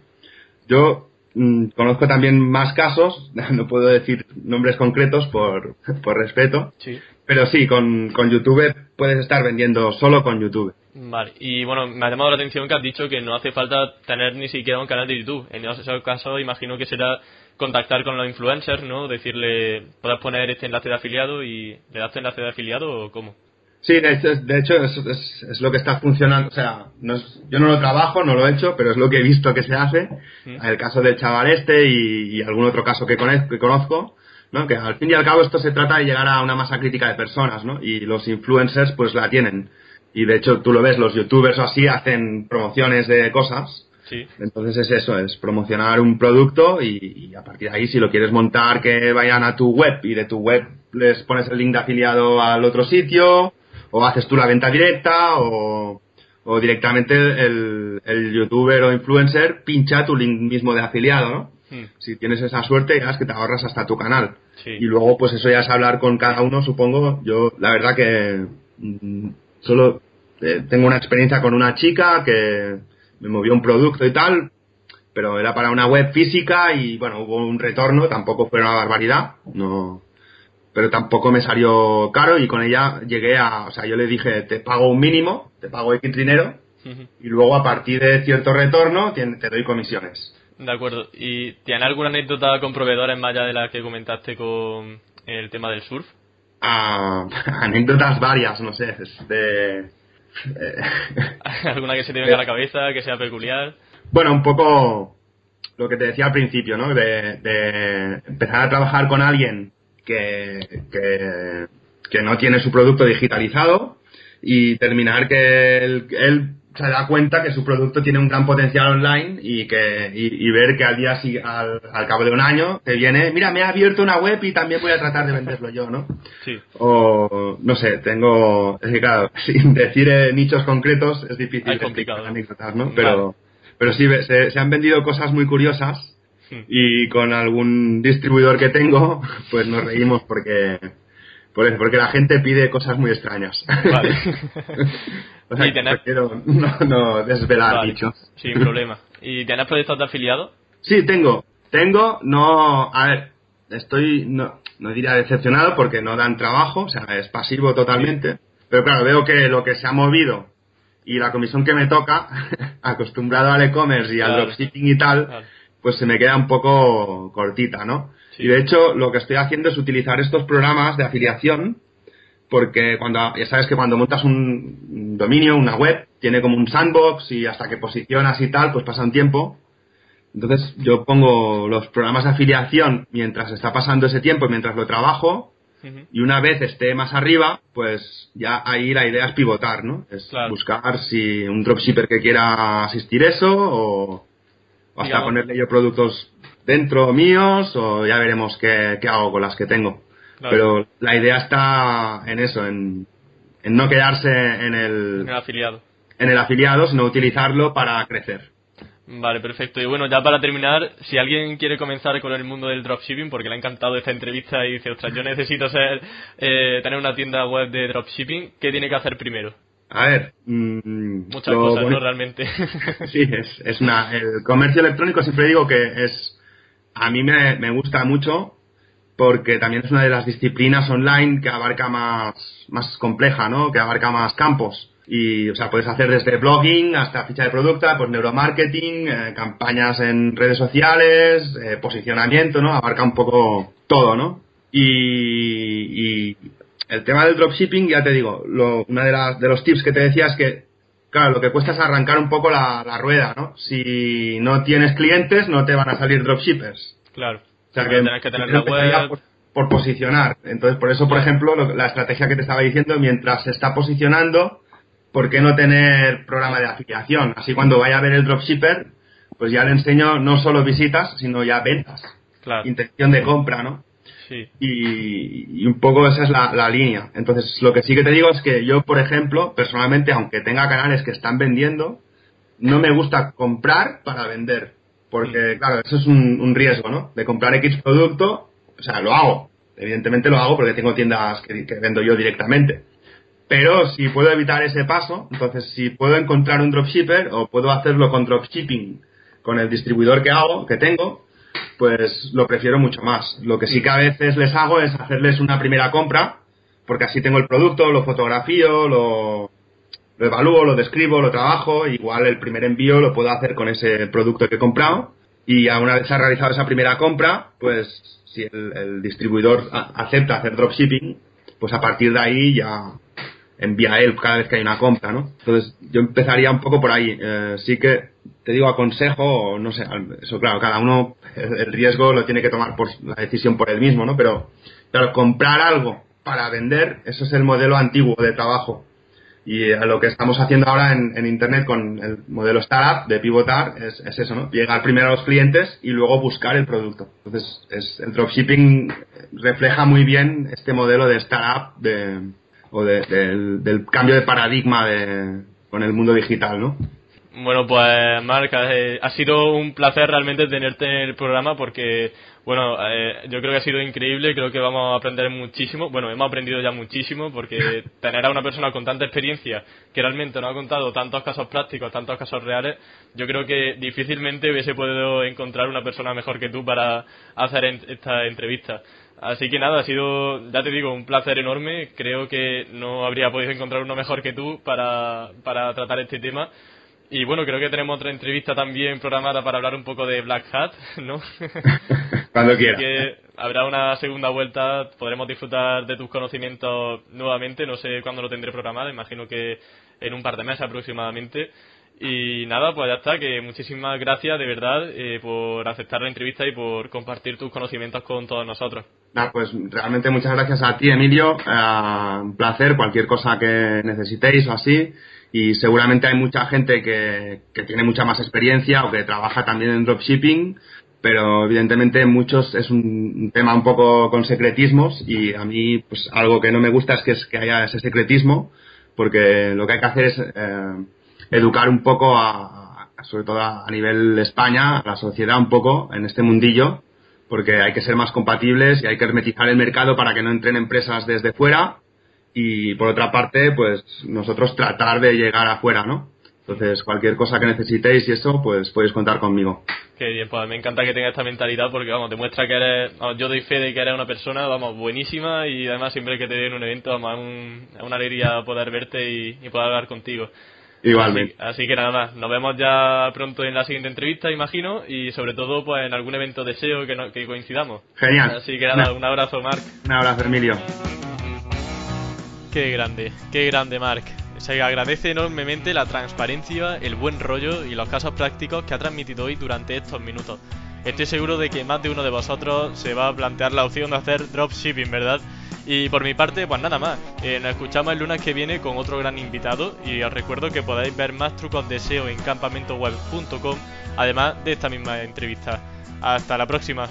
Yo mm, conozco también más casos, no puedo decir nombres concretos por, por respeto,
Sí.
pero sí, con, con YouTube puedes estar vendiendo solo con YouTube.
Vale, y bueno, me ha llamado la atención que has dicho que no hace falta tener ni siquiera un canal de YouTube. En ese caso, imagino que será contactar con los influencers, ¿no? Decirle, puedes poner este enlace de afiliado y le das tu enlace de afiliado o cómo.
Sí, de hecho, de hecho es, es- es lo que está funcionando. O sea, no es- yo no lo trabajo, no lo he hecho, pero es lo que he visto que se hace. El caso del chaval este y, y algún otro caso que, conez- que conozco, ¿no? Que al fin y al cabo esto se trata de llegar a una masa crítica de personas, ¿no? Y los influencers pues la tienen. Y de hecho tú lo ves, los youtubers o así hacen promociones de cosas.
Sí.
Entonces es eso, es promocionar un producto y, y a partir de ahí si lo quieres montar que vayan a tu web y de tu web les pones el link de afiliado al otro sitio o haces tú la venta directa o, o directamente el, el youtuber o influencer pincha tu link mismo de afiliado, ¿no?
Mm.
Si tienes esa suerte ya es que te ahorras hasta tu canal.
Sí.
Y luego pues eso ya es hablar con cada uno, supongo. Yo la verdad que mm, solo eh, tengo una experiencia con una chica que me movió un producto y tal, pero era para una web física y bueno, hubo un retorno, tampoco fue una barbaridad, no, pero tampoco me salió caro y con ella llegué a, o sea, yo le dije, te pago un mínimo, te pago X dinero y luego a partir de cierto retorno te, te doy comisiones.
De acuerdo. ¿Y tiene alguna anécdota con proveedores más allá de la que comentaste con el tema del surf?
Ah, anécdotas varias, no sé, es de... eh,
¿Alguna que se te venga a la cabeza, que sea peculiar?
Bueno, un poco lo que te decía al principio, ¿no? De, de empezar a trabajar con alguien que, que, que no tiene su producto digitalizado y terminar que él, él se da cuenta que su producto tiene un gran potencial online y que y, ver que al día al, al, cabo de un año te viene, mira, me ha abierto una web y también voy a tratar de venderlo yo, ¿no?
Sí.
O no sé, tengo, es que claro, sin decir eh, nichos concretos es difícil
es complicado,
anécdotas, ¿no? Pero pero sí se, se han vendido cosas muy curiosas y con algún distribuidor que tengo, pues nos reímos porque porque la gente pide cosas muy extrañas.
Vale.
o sea, quiero no, no desvelar dicho.
Sin problema. ¿Y tienes proyectos de afiliado?
Sí, tengo. Tengo, no. A ver, estoy. No, no diría decepcionado porque no dan trabajo, o sea, es pasivo totalmente. Pero claro, veo que lo que se ha movido y la comisión que me toca, acostumbrado al e-commerce y al dropshipping y tal, pues se me queda un poco cortita, ¿no? Y de hecho, lo que estoy haciendo es utilizar estos programas de afiliación, porque cuando, ya sabes que cuando montas un dominio, una web, tiene como un sandbox y hasta que posicionas y tal, pues pasa un tiempo. Entonces yo pongo los programas de afiliación mientras está pasando ese tiempo y mientras lo trabajo. Y una vez esté más arriba, pues ya ahí la idea es pivotar, ¿no? Es buscar si un dropshipper que quiera asistir eso o, hasta ponerle yo productos dentro míos o ya veremos qué, hago con las que tengo. Pero la idea está en eso, en, no quedarse en el,
en el afiliado.
En el afiliado, sino utilizarlo para crecer.
Vale, perfecto. Y bueno, ya para terminar, si alguien quiere comenzar con el mundo del dropshipping, porque le ha encantado esta entrevista y dice, ostras, yo necesito ser, eh, tener una tienda web de dropshipping, ¿qué tiene que hacer primero?
A ver. Mm,
Muchas cosas, ¿no? Realmente.
sí, es, es una. El comercio electrónico siempre digo que es a mí me, gusta mucho porque también es una de las disciplinas online que abarca más, más compleja, ¿no? Que abarca más campos. Y, o sea, puedes hacer desde blogging hasta ficha de producto, pues neuromarketing, eh, campañas en redes sociales, eh, posicionamiento, ¿no? Abarca un poco todo, ¿no? Y, el tema del dropshipping, ya te digo, lo, una de, las, de los tips que te decía es que Claro, lo que cuesta es arrancar un poco la, rueda, ¿no? Si no tienes clientes, no te van a salir dropshippers.
Claro.
Sea, que,
que tener la web...
Por, posicionar. Entonces, por eso, por ejemplo, la estrategia que te estaba diciendo, mientras se está posicionando, ¿por qué no tener programa de afiliación? Así cuando vaya a ver el dropshipper, pues ya le enseño no solo visitas, sino ya ventas.
Claro.
Intención de compra, ¿no? Y, un poco esa es la, línea. Entonces, lo que sí que te digo es que yo, por ejemplo, personalmente, aunque tenga canales que están vendiendo, no me gusta comprar para vender. Porque, mm. claro, eso es un, riesgo, ¿no? De comprar X producto, o sea, lo hago. Evidentemente lo hago porque tengo tiendas que, que vendo yo directamente. Pero si puedo evitar ese paso, entonces si puedo encontrar un dropshipper o puedo hacerlo con dropshipping con el distribuidor que hago, que tengo, pues lo prefiero mucho más. Lo que sí que a veces les hago es hacerles una primera compra, porque así tengo el producto, lo fotografío, lo, lo evalúo, lo describo, lo trabajo, igual el primer envío lo puedo hacer con ese producto que he comprado y a una vez se ha realizado esa primera compra, pues si el, distribuidor acepta hacer dropshipping, pues a partir de ahí ya envía él cada vez que hay una compra, ¿no? Entonces yo empezaría un poco por ahí. Eh, sí que te digo aconsejo, no sé, eso claro, cada uno el riesgo lo tiene que tomar por la decisión por él mismo, ¿no? Pero claro, comprar algo para vender, eso es el modelo antiguo de trabajo. Y lo que estamos haciendo ahora en, Internet con el modelo startup de pivotar es, eso, ¿no? Llegar primero a los clientes y luego buscar el producto. Entonces, es, el dropshipping refleja muy bien este modelo de startup de, o del, del, cambio de paradigma de, con el mundo digital, ¿no?
Bueno, pues Marc, eh, ha sido un placer realmente tenerte en el programa porque, bueno, eh, yo creo que ha sido increíble, creo que vamos a aprender muchísimo, bueno, hemos aprendido ya muchísimo porque tener a una persona con tanta experiencia que realmente nos ha contado tantos casos prácticos, tantos casos reales, yo creo que difícilmente hubiese podido encontrar una persona mejor que tú para hacer esta entrevista. Así que nada, ha sido, ya te digo, un placer enorme. Creo que no habría podido encontrar uno mejor que tú para, para tratar este tema. Y bueno, creo que tenemos otra entrevista también programada para hablar un poco de Black Hat, ¿no?
Cuando quiera.
que habrá una segunda vuelta, podremos disfrutar de tus conocimientos nuevamente, no sé cuándo lo tendré programado, imagino que en un par de meses aproximadamente. Y nada, pues ya está, que muchísimas gracias de verdad eh, por aceptar la entrevista y por compartir tus conocimientos con todos nosotros.
Nada, pues realmente muchas gracias a ti, Emilio. Eh, un placer, cualquier cosa que necesitéis o así. Y seguramente hay mucha gente que, que tiene mucha más experiencia o que trabaja también en dropshipping pero evidentemente muchos es un tema un poco con secretismos y a mí pues algo que no me gusta es que, es que haya ese secretismo porque lo que hay que hacer es eh, educar un poco, a, sobre todo a nivel de España, la sociedad un poco en este mundillo, porque hay que ser más compatibles y hay que hermetizar el mercado para que no entren empresas desde fuera y por otra parte, pues nosotros tratar de llegar afuera, ¿no? Entonces, cualquier cosa que necesitéis y eso, pues podéis contar conmigo.
Qué bien, pues me encanta que tengas esta mentalidad porque, vamos, demuestra que eres, yo doy fe de que eres una persona, vamos, buenísima y además siempre que te den un evento, vamos, es una alegría poder verte y, poder hablar contigo.
Igualmente.
Así, que nada más, nos vemos ya pronto en la siguiente entrevista, imagino, y sobre todo pues en algún evento de SEO que, que coincidamos.
Genial.
Así que nada, un abrazo, Marc.
Un abrazo, Emilio.
Qué grande, qué grande, Marc. Se agradece enormemente la transparencia, el buen rollo y los casos prácticos que ha transmitido hoy durante estos minutos. Estoy seguro de que más de uno de vosotros se va a plantear la opción de hacer dropshipping, ¿verdad? Y por mi parte, pues nada más. Eh, nos escuchamos el lunes que viene con otro gran invitado y os recuerdo que podéis ver más trucos de SEO en campamentoweb.com, además de esta misma entrevista. Hasta la próxima.